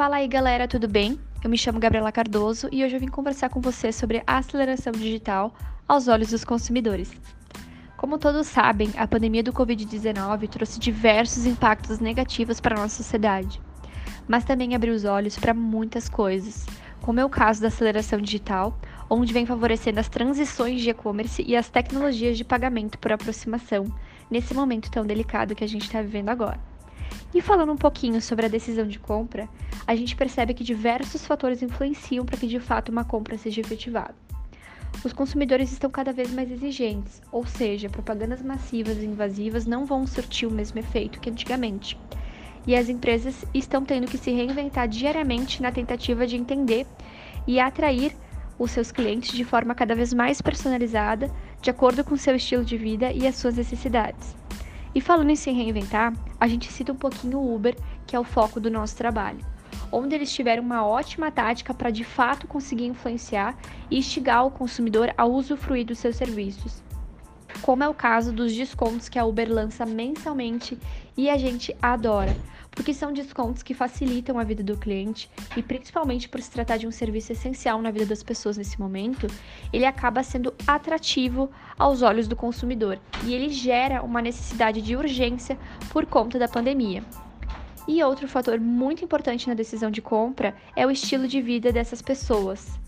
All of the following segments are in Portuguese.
Fala aí galera, tudo bem? Eu me chamo Gabriela Cardoso e hoje eu vim conversar com você sobre a aceleração digital aos olhos dos consumidores. Como todos sabem, a pandemia do Covid-19 trouxe diversos impactos negativos para a nossa sociedade, mas também abriu os olhos para muitas coisas, como é o caso da aceleração digital, onde vem favorecendo as transições de e-commerce e as tecnologias de pagamento por aproximação, nesse momento tão delicado que a gente está vivendo agora. E falando um pouquinho sobre a decisão de compra, a gente percebe que diversos fatores influenciam para que de fato uma compra seja efetivada. Os consumidores estão cada vez mais exigentes, ou seja, propagandas massivas e invasivas não vão surtir o mesmo efeito que antigamente. E as empresas estão tendo que se reinventar diariamente na tentativa de entender e atrair os seus clientes de forma cada vez mais personalizada, de acordo com seu estilo de vida e as suas necessidades. E falando em se reinventar, a gente cita um pouquinho o Uber, que é o foco do nosso trabalho, onde eles tiveram uma ótima tática para de fato conseguir influenciar e instigar o consumidor a usufruir dos seus serviços. Como é o caso dos descontos que a Uber lança mensalmente e a gente adora, porque são descontos que facilitam a vida do cliente e principalmente por se tratar de um serviço essencial na vida das pessoas nesse momento, ele acaba sendo atrativo aos olhos do consumidor e ele gera uma necessidade de urgência por conta da pandemia. E outro fator muito importante na decisão de compra é o estilo de vida dessas pessoas.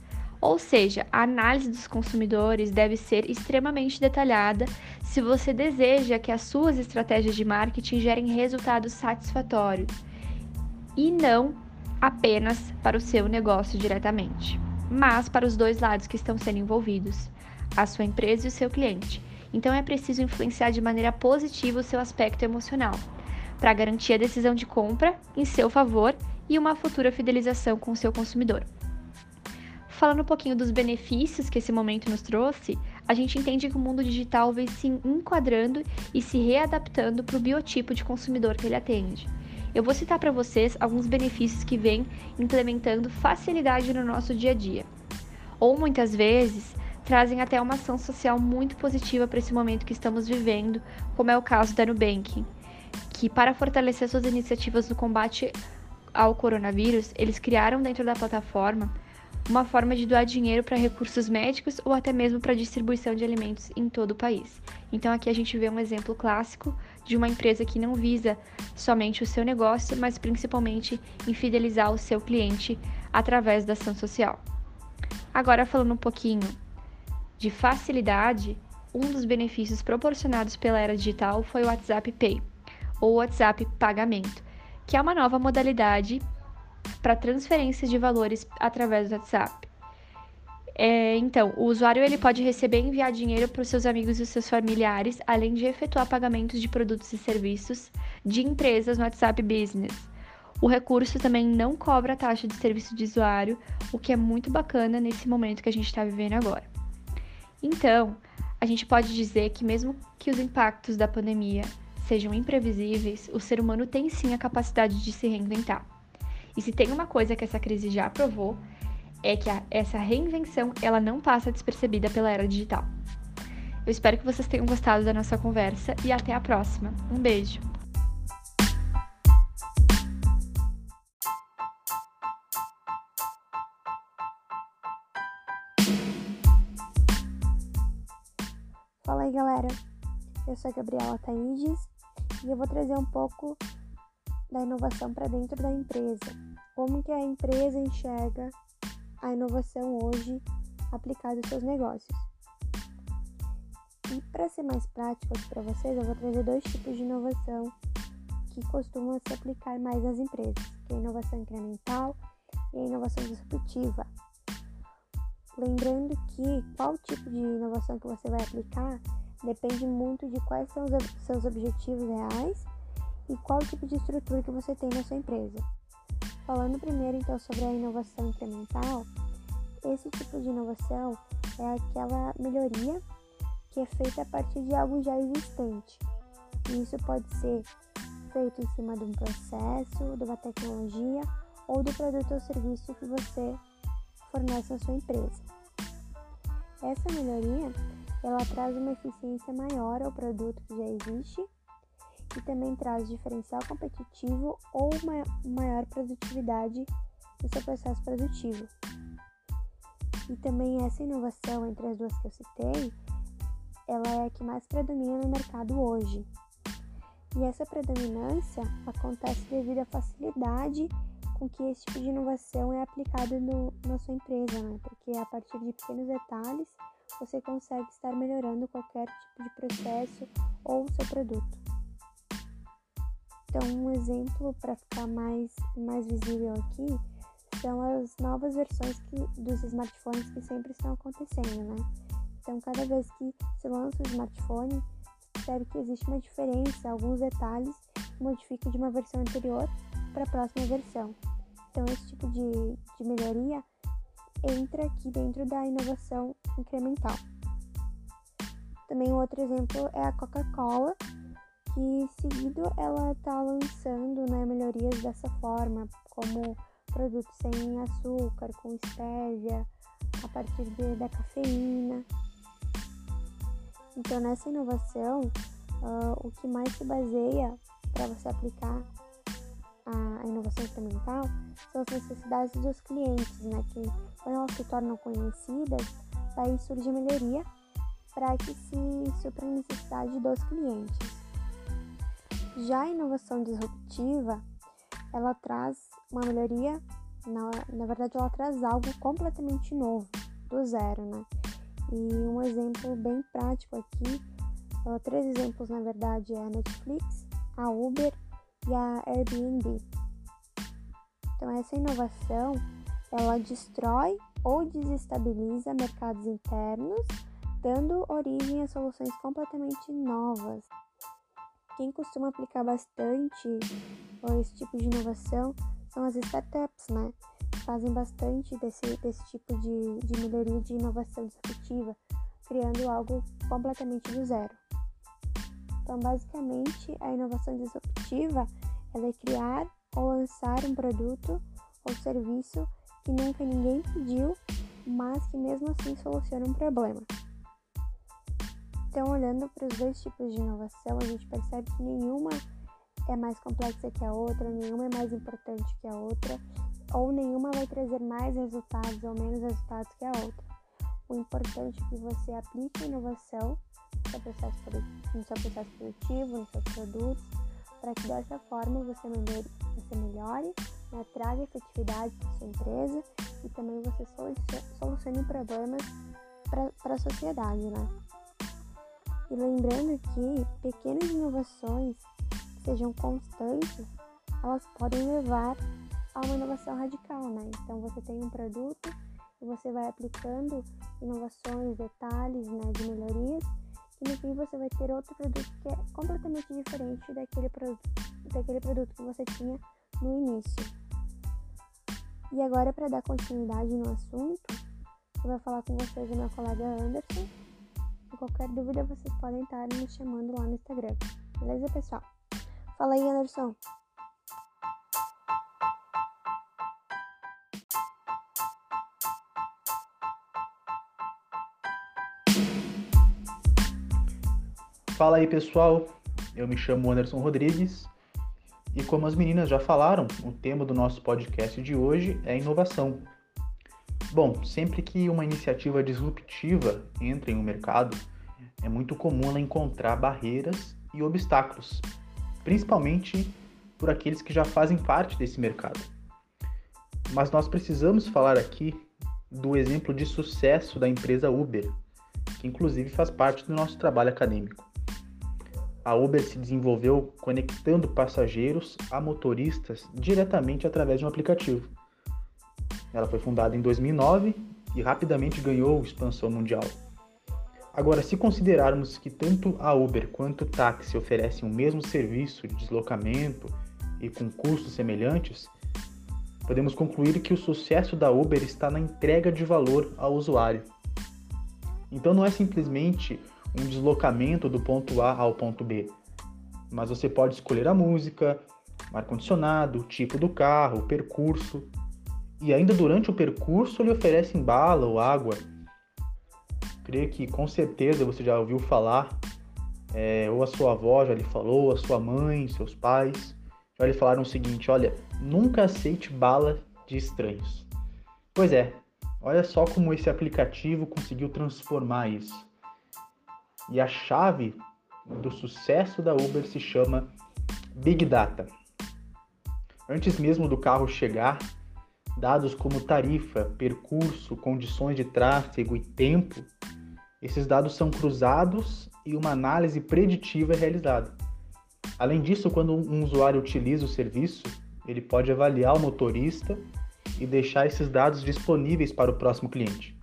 Ou seja, a análise dos consumidores deve ser extremamente detalhada se você deseja que as suas estratégias de marketing gerem resultados satisfatórios e não apenas para o seu negócio diretamente, mas para os dois lados que estão sendo envolvidos, a sua empresa e o seu cliente. Então é preciso influenciar de maneira positiva o seu aspecto emocional, para garantir a decisão de compra em seu favor e uma futura fidelização com o seu consumidor falando um pouquinho dos benefícios que esse momento nos trouxe, a gente entende que o mundo digital vem se enquadrando e se readaptando para o biotipo de consumidor que ele atende. Eu vou citar para vocês alguns benefícios que vêm implementando facilidade no nosso dia a dia. Ou muitas vezes trazem até uma ação social muito positiva para esse momento que estamos vivendo, como é o caso da Nubank, que para fortalecer suas iniciativas no combate ao coronavírus, eles criaram dentro da plataforma uma forma de doar dinheiro para recursos médicos ou até mesmo para distribuição de alimentos em todo o país. Então aqui a gente vê um exemplo clássico de uma empresa que não visa somente o seu negócio, mas principalmente em fidelizar o seu cliente através da ação social. Agora falando um pouquinho de facilidade, um dos benefícios proporcionados pela era digital foi o WhatsApp Pay, ou WhatsApp Pagamento, que é uma nova modalidade para transferências de valores através do WhatsApp. É, então, o usuário ele pode receber e enviar dinheiro para os seus amigos e seus familiares, além de efetuar pagamentos de produtos e serviços de empresas no WhatsApp Business. O recurso também não cobra taxa de serviço de usuário, o que é muito bacana nesse momento que a gente está vivendo agora. Então, a gente pode dizer que, mesmo que os impactos da pandemia sejam imprevisíveis, o ser humano tem sim a capacidade de se reinventar. E se tem uma coisa que essa crise já provou, é que a, essa reinvenção ela não passa despercebida pela era digital. Eu espero que vocês tenham gostado da nossa conversa e até a próxima. Um beijo! Fala aí galera, eu sou a Gabriela Taides e eu vou trazer um pouco da inovação para dentro da empresa. Como que a empresa enxerga a inovação hoje aplicada aos seus negócios. E para ser mais prático aqui para vocês, eu vou trazer dois tipos de inovação que costumam se aplicar mais nas empresas, que é a inovação incremental e a inovação disruptiva. Lembrando que qual tipo de inovação que você vai aplicar depende muito de quais são os seus objetivos reais e qual tipo de estrutura que você tem na sua empresa. Falando primeiro então sobre a inovação incremental, esse tipo de inovação é aquela melhoria que é feita a partir de algo já existente. E isso pode ser feito em cima de um processo, de uma tecnologia ou do produto ou serviço que você fornece à sua empresa. Essa melhoria ela traz uma eficiência maior ao produto que já existe e também traz diferencial competitivo ou maior produtividade no seu processo produtivo. E também essa inovação entre as duas que eu citei, ela é a que mais predomina no mercado hoje. E essa predominância acontece devido à facilidade com que esse tipo de inovação é aplicado no, na sua empresa, né? Porque a partir de pequenos detalhes você consegue estar melhorando qualquer tipo de processo ou seu produto. Então, um exemplo para ficar mais, mais visível aqui são as novas versões que, dos smartphones que sempre estão acontecendo, né? Então, cada vez que se lança o smartphone, percebe que existe uma diferença, alguns detalhes que modificam de uma versão anterior para a próxima versão. Então, esse tipo de, de melhoria entra aqui dentro da inovação incremental. Também um outro exemplo é a Coca-Cola, que seguido ela está lançando né, melhorias dessa forma, como produtos sem açúcar, com estévia, a partir de, da cafeína. Então, nessa inovação, uh, o que mais se baseia para você aplicar a, a, inovação incremental são as necessidades dos clientes, né? Que quando elas se tornam conhecidas, daí surge melhoria para que se supra a necessidade dos clientes. Já a inovação disruptiva, ela traz uma melhoria, na, na verdade ela traz algo completamente novo, do zero, né? E um exemplo bem prático aqui, três exemplos na verdade, é a Netflix, a Uber e a Airbnb. Então essa inovação, ela destrói ou desestabiliza mercados internos, dando origem a soluções completamente novas. Quem costuma aplicar bastante esse tipo de inovação são as startups, né? fazem bastante desse, desse tipo de, de melhoria de inovação disruptiva, criando algo completamente do zero. Então, basicamente, a inovação disruptiva é criar ou lançar um produto ou serviço que nunca ninguém pediu, mas que mesmo assim soluciona um problema. Então, olhando para os dois tipos de inovação, a gente percebe que nenhuma é mais complexa que a outra, nenhuma é mais importante que a outra ou nenhuma vai trazer mais resultados ou menos resultados que a outra. O importante é que você aplique a inovação no seu processo, no seu processo produtivo, nos seus produtos, para que dessa forma você melhore, você melhore né, traga efetividade para sua empresa e também você solucione problemas para a sociedade. Né? E lembrando que pequenas inovações que sejam constantes, elas podem levar a uma inovação radical, né? Então você tem um produto e você vai aplicando inovações, detalhes, né, de melhorias, e no fim você vai ter outro produto que é completamente diferente daquele produto, daquele produto que você tinha no início. E agora para dar continuidade no assunto, eu vou falar com vocês o meu colega Anderson. Qualquer dúvida vocês podem estar me chamando lá no Instagram. Beleza, pessoal? Fala aí, Anderson. Fala aí pessoal, eu me chamo Anderson Rodrigues e como as meninas já falaram, o tema do nosso podcast de hoje é inovação. Bom, sempre que uma iniciativa disruptiva entra em um mercado, é muito comum ela encontrar barreiras e obstáculos, principalmente por aqueles que já fazem parte desse mercado. Mas nós precisamos falar aqui do exemplo de sucesso da empresa Uber, que inclusive faz parte do nosso trabalho acadêmico a Uber se desenvolveu conectando passageiros a motoristas diretamente através de um aplicativo. Ela foi fundada em 2009 e rapidamente ganhou expansão mundial. Agora, se considerarmos que tanto a Uber quanto o táxi oferecem o mesmo serviço de deslocamento e com custos semelhantes, podemos concluir que o sucesso da Uber está na entrega de valor ao usuário. Então não é simplesmente um deslocamento do ponto A ao ponto B. Mas você pode escolher a música, ar-condicionado, o tipo do carro, o percurso. E ainda durante o percurso ele oferece bala ou água. Que com certeza você já ouviu falar é, ou a sua avó já lhe falou, a sua mãe, seus pais já lhe falaram o seguinte: olha, nunca aceite bala de estranhos. Pois é, olha só como esse aplicativo conseguiu transformar isso. E a chave do sucesso da Uber se chama Big Data. Antes mesmo do carro chegar, dados como tarifa, percurso, condições de tráfego e tempo, esses dados são cruzados e uma análise preditiva é realizada. Além disso, quando um usuário utiliza o serviço, ele pode avaliar o motorista e deixar esses dados disponíveis para o próximo cliente.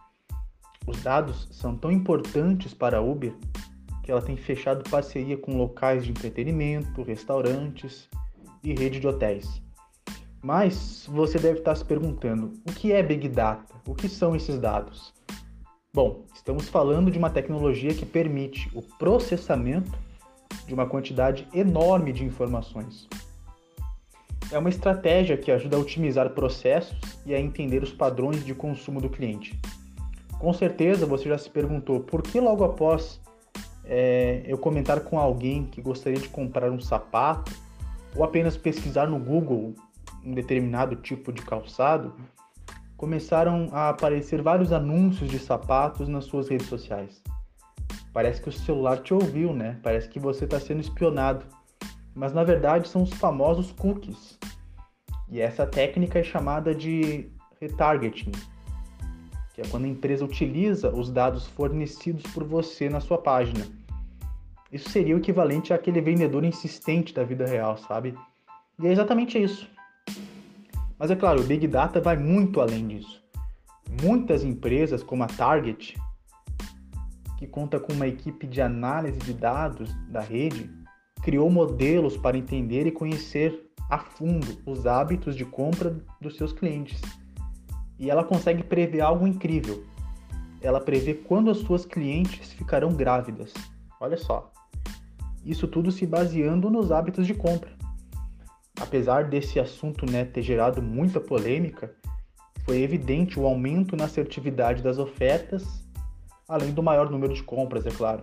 Os dados são tão importantes para a Uber que ela tem fechado parceria com locais de entretenimento, restaurantes e rede de hotéis. Mas você deve estar se perguntando: o que é Big Data? O que são esses dados? Bom, estamos falando de uma tecnologia que permite o processamento de uma quantidade enorme de informações. É uma estratégia que ajuda a otimizar processos e a entender os padrões de consumo do cliente. Com certeza você já se perguntou por que logo após é, eu comentar com alguém que gostaria de comprar um sapato ou apenas pesquisar no Google um determinado tipo de calçado, começaram a aparecer vários anúncios de sapatos nas suas redes sociais. Parece que o celular te ouviu, né? Parece que você está sendo espionado. Mas na verdade são os famosos cookies. E essa técnica é chamada de retargeting, que é quando a empresa utiliza os dados fornecidos por você na sua página isso seria o equivalente àquele vendedor insistente da vida real, sabe? E é exatamente isso. Mas é claro, o Big Data vai muito além disso. Muitas empresas, como a Target, que conta com uma equipe de análise de dados da rede, criou modelos para entender e conhecer a fundo os hábitos de compra dos seus clientes. E ela consegue prever algo incrível. Ela prevê quando as suas clientes ficarão grávidas. Olha só. Isso tudo se baseando nos hábitos de compra. Apesar desse assunto né, ter gerado muita polêmica, foi evidente o aumento na assertividade das ofertas, além do maior número de compras, é claro.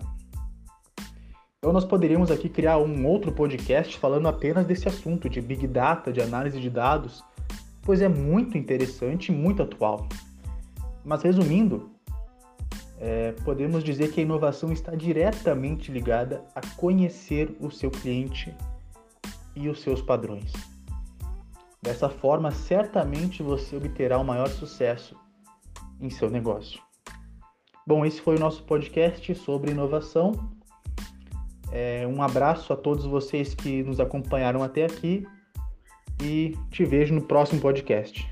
Então nós poderíamos aqui criar um outro podcast falando apenas desse assunto de Big Data, de análise de dados, pois é muito interessante e muito atual. Mas resumindo, é, podemos dizer que a inovação está diretamente ligada a conhecer o seu cliente e os seus padrões. Dessa forma, certamente você obterá o maior sucesso em seu negócio. Bom, esse foi o nosso podcast sobre inovação. É, um abraço a todos vocês que nos acompanharam até aqui e te vejo no próximo podcast.